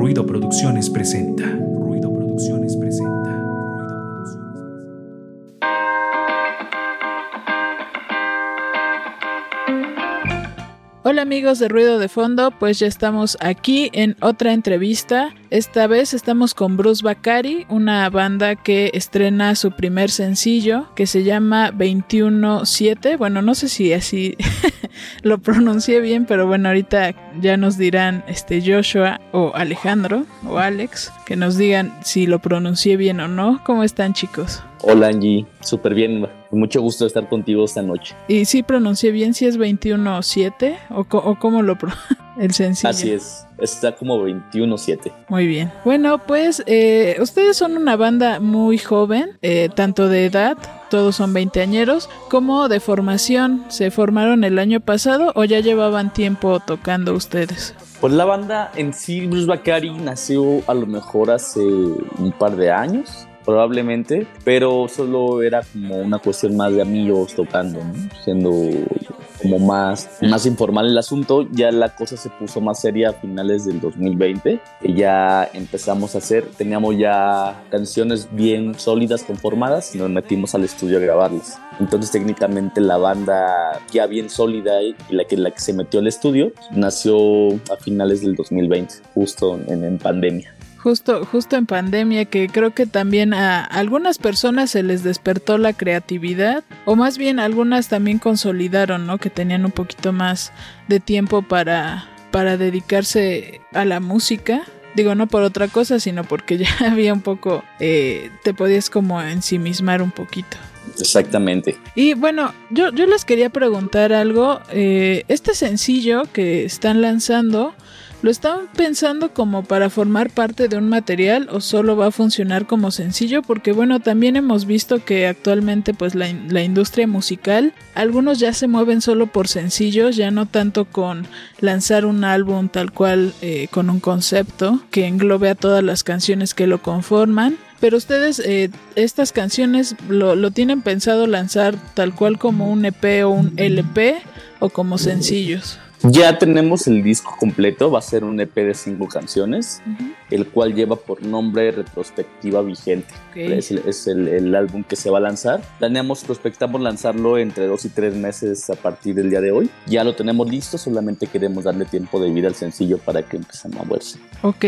Ruido Producciones presenta. Ruido Producciones presenta. Hola amigos de Ruido de Fondo, pues ya estamos aquí en otra entrevista. Esta vez estamos con Bruce Bacari, una banda que estrena su primer sencillo que se llama 217. Bueno, no sé si así lo pronuncié bien, pero bueno, ahorita ya nos dirán este Joshua o Alejandro o Alex que nos digan si lo pronuncié bien o no. ¿Cómo están chicos? Hola Angie, súper bien, mucho gusto estar contigo esta noche. ¿Y si pronuncié bien si es 21.7 o, o cómo lo el sencillo? Así es, está como 21.7. Muy bien. Bueno, pues eh, ustedes son una banda muy joven, eh, tanto de edad, todos son veinteañeros, como de formación. ¿Se formaron el año pasado o ya llevaban tiempo tocando ustedes? Pues la banda en sí, Bruce Bacari, nació a lo mejor hace un par de años probablemente, pero solo era como una cuestión más de amigos tocando, siendo como más, más informal el asunto. Ya la cosa se puso más seria a finales del 2020, y ya empezamos a hacer, teníamos ya canciones bien sólidas, conformadas, y nos metimos al estudio a grabarlas. Entonces técnicamente la banda ya bien sólida y la que, la que se metió al estudio nació a finales del 2020, justo en, en pandemia. Justo, justo en pandemia, que creo que también a algunas personas se les despertó la creatividad, o más bien algunas también consolidaron, ¿no? Que tenían un poquito más de tiempo para, para dedicarse a la música. Digo, no por otra cosa, sino porque ya había un poco, eh, te podías como ensimismar un poquito. Exactamente. Y bueno, yo, yo les quería preguntar algo. Eh, este sencillo que están lanzando, ¿Lo están pensando como para formar parte de un material o solo va a funcionar como sencillo? Porque bueno, también hemos visto que actualmente pues la, la, industria musical, algunos ya se mueven solo por sencillos, ya no tanto con lanzar un álbum tal cual eh, con un concepto que englobe a todas las canciones que lo conforman. Pero ustedes, eh, estas canciones, lo, lo tienen pensado lanzar tal cual como un EP o un LP o como sencillos? Ya tenemos el disco completo, va a ser un EP de cinco canciones, uh -huh. el cual lleva por nombre Retrospectiva Vigente. Okay. Es, el, es el, el, álbum que se va a lanzar. Planeamos, prospectamos lanzarlo entre dos y tres meses a partir del día de hoy. Ya lo tenemos listo, solamente queremos darle tiempo de vida al sencillo para que empiece a moverse. Ok,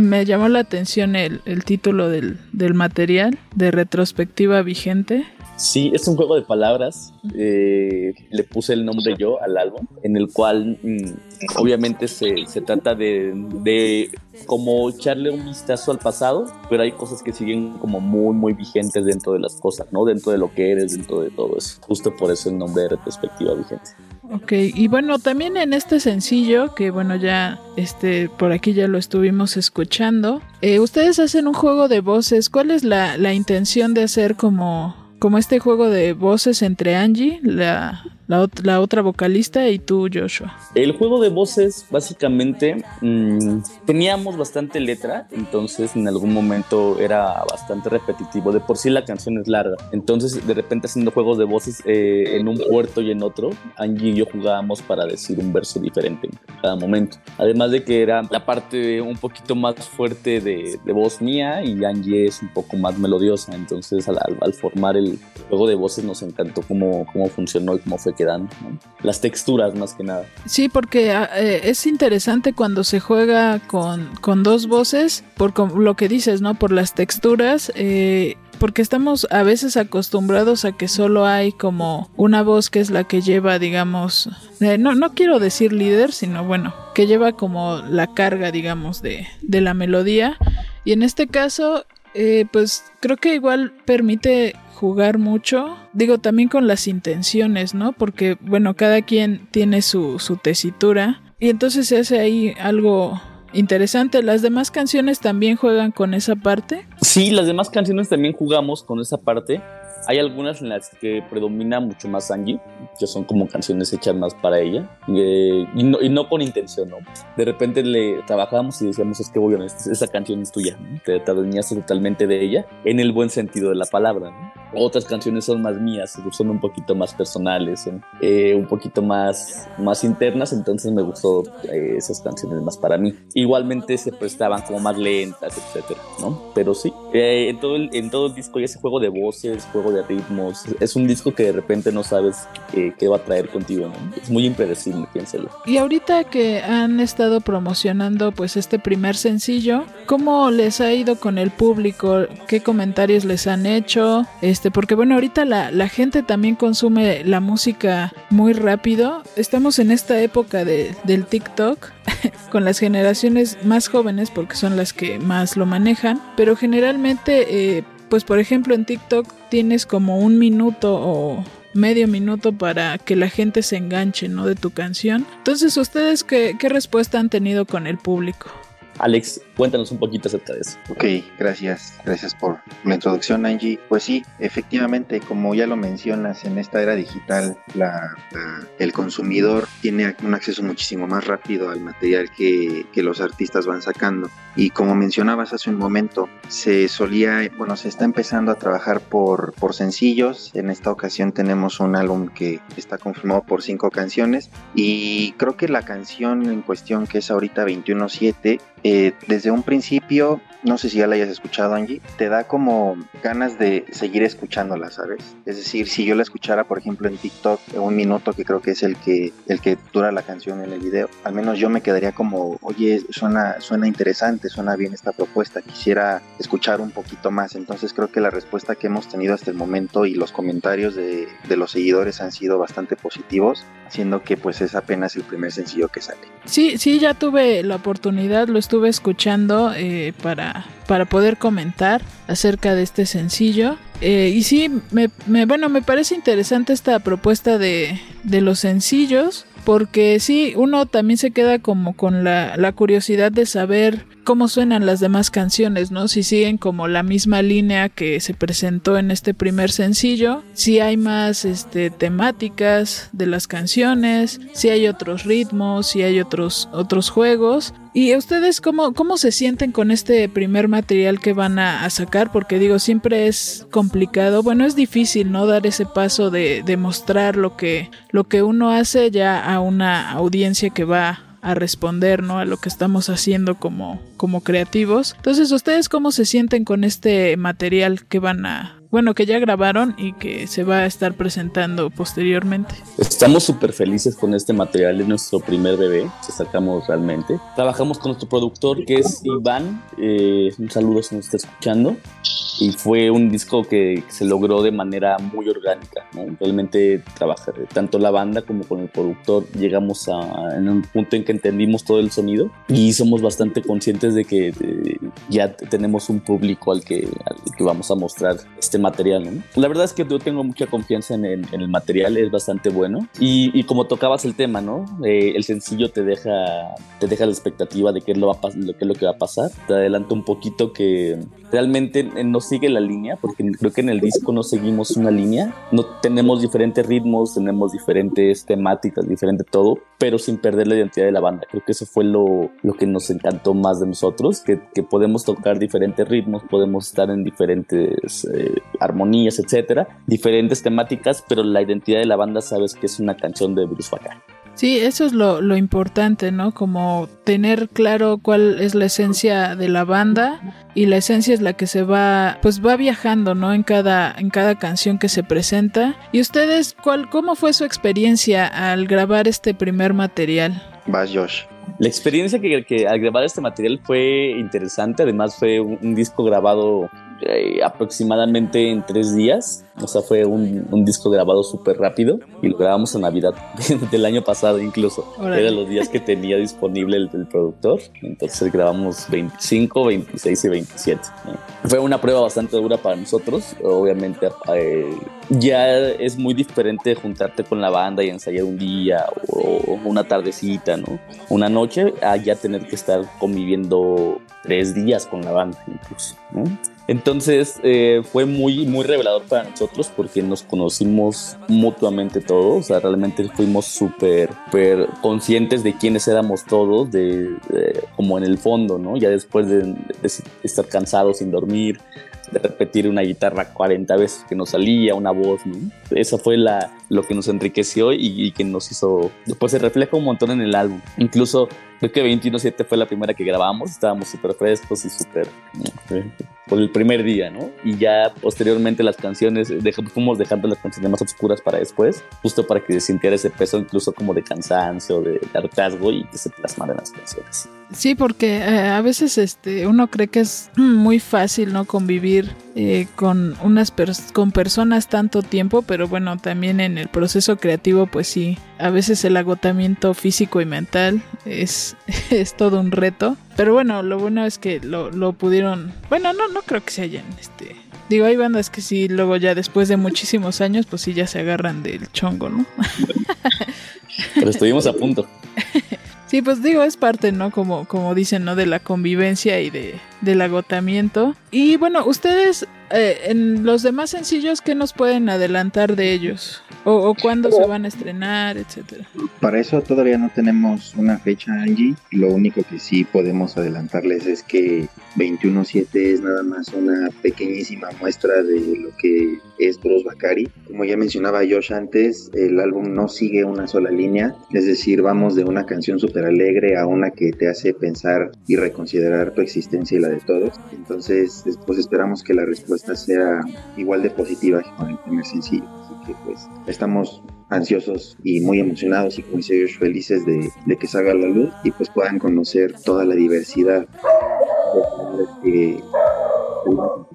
me llamó la atención el, el título del, del material de Retrospectiva Vigente. Sí, es un juego de palabras. Eh, le puse el nombre yo al álbum, en el cual mmm, obviamente se, se trata de, de, como echarle un vistazo al pasado, pero hay cosas que siguen como muy, muy vigentes dentro de las cosas, ¿no? Dentro de lo que eres, dentro de todo eso. Justo por eso el nombre de retrospectiva vigente. Ok, y bueno, también en este sencillo, que bueno, ya este, por aquí ya lo estuvimos escuchando, eh, ustedes hacen un juego de voces. ¿Cuál es la, la intención de hacer como como este juego de voces entre Angie, la, la, la, otra vocalista, y tú, Joshua. El juego de voces, básicamente, mmm, teníamos bastante letra, entonces en algún momento era bastante repetitivo. De por sí la canción es larga, entonces de repente haciendo juegos de voces eh, en un puerto y en otro, Angie y yo jugábamos para decir un verso diferente en cada momento. Además de que era la parte un poquito más fuerte de, de voz mía y Angie es un poco más melodiosa, entonces al, al formar el juego de voces nos encantó cómo, cómo funcionó y cómo fue quedando. ¿no? Las texturas más que nada. Sí, porque eh, es interesante cuando se juega con, con dos voces, por lo que dices, ¿no? Por las texturas. Eh, porque estamos a veces acostumbrados a que solo hay como una voz que es la que lleva, digamos, eh, no, no quiero decir líder, sino bueno, que lleva como la carga, digamos, de, de la melodía. Y en este caso, eh, pues creo que igual permite jugar mucho, digo también con las intenciones, ¿no? Porque bueno, cada quien tiene su, su tesitura y entonces se hace ahí algo interesante. ¿Las demás canciones también juegan con esa parte? Sí, las demás canciones también jugamos con esa parte. Hay algunas en las que predomina mucho más Angie, que son como canciones hechas más para ella, eh, y, no, y, no, con intención, ¿no? De repente le trabajábamos y decíamos, es que, bueno, esa canción es tuya, ¿no? te, te adueñaste totalmente de ella, en el buen sentido de la palabra, ¿no? otras canciones son más mías, son un poquito más personales, son eh, un poquito más, más internas, entonces me gustó eh, esas canciones más para mí. Igualmente se prestaban como más lentas, etcétera, ¿no? Pero sí, eh, en, todo el, en todo el disco hay ese juego de voces, juego de ritmos, es un disco que de repente no sabes qué va a traer contigo. Es muy impredecible, piénsalo. Y ahorita que han estado promocionando pues este primer sencillo, ¿cómo les ha ido con el público? ¿Qué comentarios les han hecho? Este, porque bueno, ahorita la, la gente también consume la música muy rápido. Estamos en esta época de, del TikTok con las generaciones más jóvenes porque son las que más lo manejan, pero generalmente, eh, pues por ejemplo en TikTok tienes como un minuto o medio minuto para que la gente se enganche, ¿no? De tu canción. Entonces, ¿ustedes qué, qué respuesta han tenido con el público? Alex, cuéntanos un poquito acerca de eso. Ok, gracias. Gracias por la introducción, Angie. Pues sí, efectivamente, como ya lo mencionas, en esta era digital, el consumidor tiene un acceso muchísimo más rápido al material que, los artistas van sacando. Y como mencionabas hace un momento, se solía, bueno, se está empezando a trabajar por, sencillos. En esta ocasión tenemos un álbum que está conformado por cinco canciones. Y creo que la canción en cuestión, que es ahorita 21.7, eh, desde un principio, no sé si ya la hayas escuchado Angie, te da como ganas de seguir escuchándola, ¿sabes? Es decir, si yo la escuchara, por ejemplo, en TikTok, en un minuto, que creo que es el que, el que dura la canción en el video, al menos yo me quedaría como, oye, suena, suena interesante, suena bien esta propuesta, quisiera escuchar un poquito más. Entonces creo que la respuesta que hemos tenido hasta el momento y los comentarios de, de los seguidores han sido bastante positivos, siendo que pues es apenas el primer sencillo que sale. Sí, sí, ya tuve la oportunidad, lo estuve escuchando eh, para, para poder comentar acerca de este sencillo. Eh, y sí, me, me, bueno, me parece interesante esta propuesta de, de los sencillos. Porque sí, uno también se queda como con la, la curiosidad de saber cómo suenan las demás canciones, ¿no? Si siguen como la misma línea que se presentó en este primer sencillo, si hay más este, temáticas de las canciones, si hay otros ritmos, si hay otros, otros juegos. ¿Y ustedes cómo, cómo se sienten con este primer material que van a, a, sacar? Porque digo, siempre es complicado, bueno, es difícil, ¿no? Dar ese paso de, de mostrar lo que, lo que uno hace ya a una audiencia que va a responder ¿no? a lo que estamos haciendo como, como creativos. Entonces, ¿ustedes cómo se sienten con este material que van a, bueno, que ya grabaron y que se va a estar presentando posteriormente. Estamos súper felices con este material, es nuestro primer bebé que sacamos realmente. Trabajamos con nuestro productor que es Iván, eh, un saludo si nos está escuchando. Y fue un disco que se logró de manera muy orgánica, ¿no? Realmente trabajar tanto la banda como con el productor llegamos a en un punto en que entendimos todo el sonido y somos bastante conscientes de que de, ya tenemos un público al que, al que vamos a mostrar este material. ¿no? La verdad es que yo tengo mucha confianza en el, en el material, es bastante bueno. Y, y, como tocabas el tema, ¿no? Eh, el sencillo te deja, te deja la expectativa de qué es, lo, va lo, qué es lo que va a pasar. Te adelanto un poquito que realmente no sigue la línea, porque creo que en el disco no seguimos una línea. No tenemos diferentes ritmos, tenemos diferentes temáticas, diferente todo, pero sin perder la identidad de la banda. Creo que eso fue lo, lo que nos encantó más de nosotros, que, que podemos tocar diferentes ritmos, podemos estar en diferentes eh, armonías, etcétera, diferentes temáticas, pero la identidad de la banda sabes que es una canción de Bruce Bacall. Sí, eso es lo, lo, importante, ¿no? Como tener claro cuál es la esencia de la banda y la esencia es la que se va, pues va viajando, ¿no? En cada, en cada canción que se presenta. ¿Y ustedes, cuál, cómo fue su experiencia al grabar este primer material? Vas, Josh. La experiencia que, que, al grabar este material fue interesante, además fue un, un disco grabado eh, aproximadamente en tres días. O sea, fue un, un disco grabado súper rápido y lo grabamos a Navidad del año pasado incluso. Eran los días que tenía disponible el, el, productor. Entonces grabamos 25, 26 y 27. ¿no? Fue una prueba bastante dura para nosotros. Obviamente eh, ya es muy diferente juntarte con la banda y ensayar un día o una tardecita, ¿no? Una noche, a ya tener que estar conviviendo tres días con la banda incluso. ¿no? Entonces eh, fue muy, muy revelador para nosotros porque nos conocimos mutuamente todos, o sea, realmente fuimos súper conscientes de quiénes éramos todos, de, como en el fondo, ¿no? Ya después de, estar cansados sin dormir, de repetir una guitarra 40 veces que nos salía, una voz, ¿no? Eso fue la, lo que nos enriqueció y, que nos hizo, pues se refleja un montón en el álbum. Incluso creo que 21-7 fue la primera que grabamos, estábamos súper frescos y súper por el primer día, ¿no? Y ya posteriormente las canciones, dejamos, dejando las canciones más oscuras para después, justo para que se sintiera ese peso incluso como de cansancio, de, hartazgo y que se plasmara en las canciones. Sí, porque eh, a veces este uno cree que es muy fácil no convivir eh, con unas con personas tanto tiempo, pero bueno, también en el proceso creativo pues sí, a veces el agotamiento físico y mental es, es todo un reto. Pero bueno, lo bueno es que lo, lo pudieron, bueno, no no creo que se hayan este Digo, hay bandas que sí, luego ya después de muchísimos años, pues sí ya se agarran del chongo, ¿no? Pero estuvimos a punto. Sí, pues digo, es parte, ¿no? Como, como dicen, ¿no? De la convivencia y de, del agotamiento. Y bueno, ustedes, eh, en los demás sencillos, ¿qué nos pueden adelantar de ellos? O, cuándo se van a estrenar, etcétera. Para eso todavía no tenemos una fecha, Angie. Lo único que sí podemos adelantarles es que 21.7 es nada más una pequeñísima muestra de lo que es Bros Bakari. Como ya mencionaba Josh antes, el álbum no sigue una sola línea, es decir, vamos de una canción súper alegre a una que te hace pensar y reconsiderar tu existencia y la de todos. Entonces, pues esperamos que la respuesta sea igual de positiva que con el primer sencillo. Que pues estamos ansiosos y muy emocionados y como dice felices de, de que salga la luz y pues puedan conocer toda la diversidad de,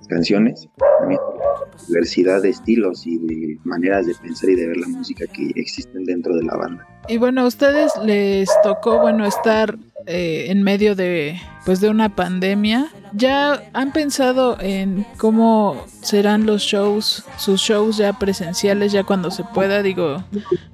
canciones, también diversidad de estilos y de maneras de pensar y de ver la música que existen dentro de la banda. Y bueno, a ustedes les tocó, bueno, estar eh, en medio de pues de una pandemia. ¿Ya han pensado en cómo serán los shows, sus shows ya presenciales, ya cuando se pueda? Digo,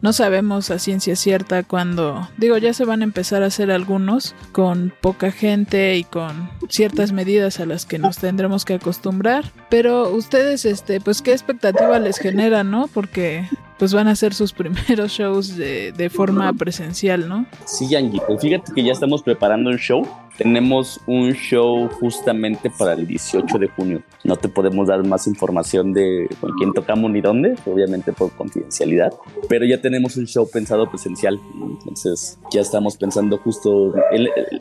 no sabemos a ciencia cierta cuando, digo, ya se van a empezar a hacer algunos con poca gente y con ciertas medidas a las que nos tendremos que acostumbrar. Pero ustedes, este, pues qué expectativa les genera, ¿no? Porque pues van a hacer sus primeros shows de, de forma presencial, ¿no? Sí, Angie, pues fíjate que ya estamos preparando un show. Tenemos un show justamente para el 18 de junio. No te podemos dar más información de con quién tocamos ni dónde, obviamente por confidencialidad, pero ya tenemos un show pensado presencial. Entonces ya estamos pensando justo,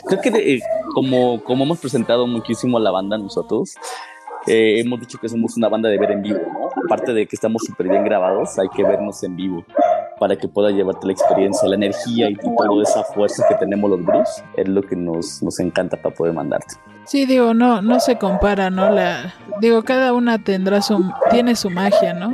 creo que eh, como, como hemos presentado muchísimo a la banda nosotros, eh, hemos dicho que somos una banda de ver en vivo, ¿no? Aparte de que estamos súper bien grabados, hay que vernos en vivo para que pueda llevarte la experiencia, la energía y, toda esa fuerza que tenemos los blues, es lo que nos, nos encanta para poder mandarte. Sí, digo, no, no se compara, ¿no? La, digo, cada una tendrá su, tiene su magia, ¿no?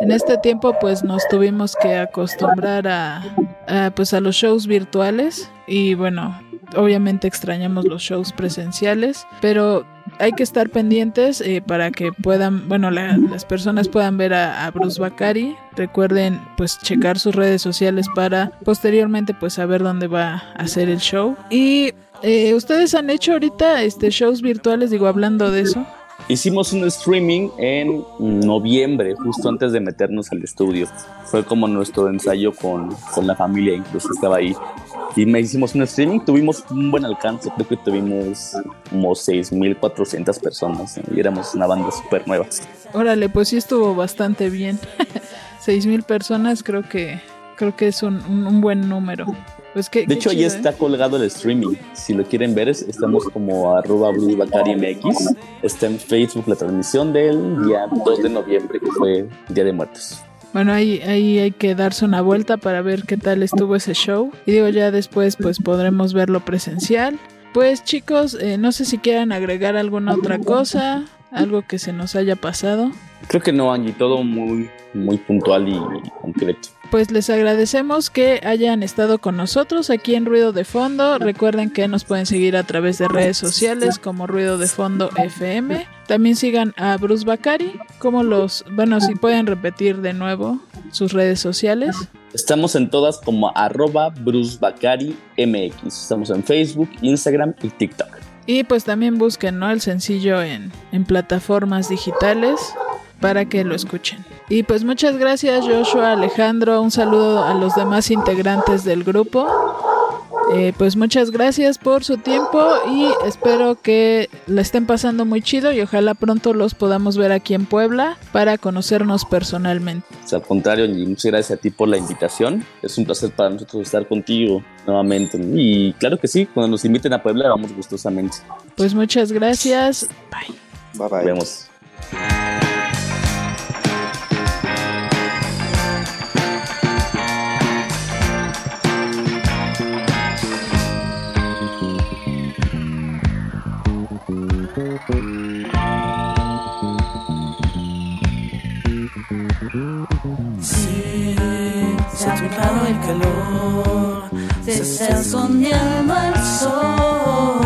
En este tiempo, pues, nos tuvimos que acostumbrar a, a pues, a los shows virtuales y, bueno, obviamente extrañamos los shows presenciales, pero hay que estar pendientes eh, para que puedan, bueno, las personas puedan ver a, Bruce Bakari. Recuerden, pues, checar sus redes sociales para posteriormente, pues, saber dónde va a hacer el show. Y eh, ustedes han hecho ahorita este shows virtuales, digo, hablando de eso. Hicimos un streaming en noviembre, justo antes de meternos al estudio. Fue como nuestro ensayo con, con la familia, incluso estaba ahí y me hicimos un streaming, tuvimos un buen alcance, creo que tuvimos como 6.400 personas y éramos una banda súper nueva. Órale, pues sí estuvo bastante bien. 6.000 personas creo que creo que es un, un, buen número. Pues de hecho, ahí está ¿eh? colgado el streaming. Si lo quieren ver, estamos como arroba MX. Está en Facebook la transmisión del día 2 de noviembre, que fue Día de Muertos. Bueno, ahí, ahí hay que darse una vuelta para ver qué tal estuvo ese show. Y digo, ya después pues podremos verlo presencial. Pues chicos, eh, no sé si quieran agregar alguna otra cosa, algo que se nos haya pasado. Creo que no, Angie, todo muy, muy puntual y concreto. Pues les agradecemos que hayan estado con nosotros aquí en Ruido de Fondo. Recuerden que nos pueden seguir a través de redes sociales como Ruido de Fondo FM. También sigan a Bruce Bakari, como los, bueno, si pueden repetir de nuevo sus redes sociales. Estamos en todas como arroba Bruce MX. Estamos en Facebook, Instagram y TikTok. Y pues también busquen ¿no? el sencillo en, en plataformas digitales para que lo escuchen. Y pues muchas gracias Joshua, Alejandro, un saludo a los demás integrantes del grupo. Eh, pues muchas gracias por su tiempo y espero que la estén pasando muy chido y ojalá pronto los podamos ver aquí en Puebla para conocernos personalmente. al contrario, y muchas gracias a ti por la invitación. Es un placer para nosotros estar contigo nuevamente. Y claro que sí, cuando nos inviten a Puebla vamos gustosamente. Pues muchas gracias. Bye. Bye bye. Nos vemos. Calor, se está escondiendo el sol.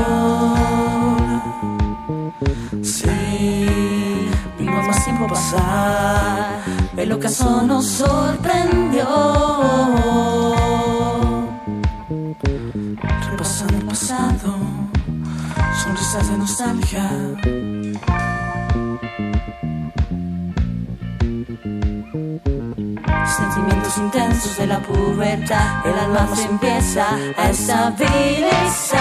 Sí, vimos más tiempo pasar, el ocaso nos sorprendió. Repasando el pasado, sonrisas de nostalgia. Sentimientos intensos de la pubertad, el alma se empieza a estabilizar.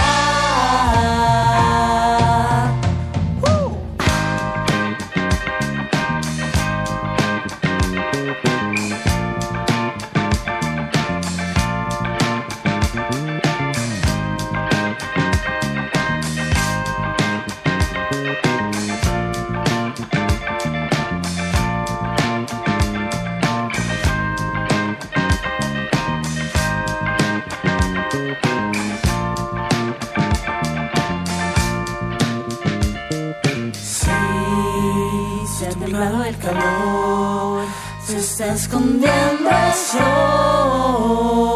Sí, calor, se está escondiendo el sol.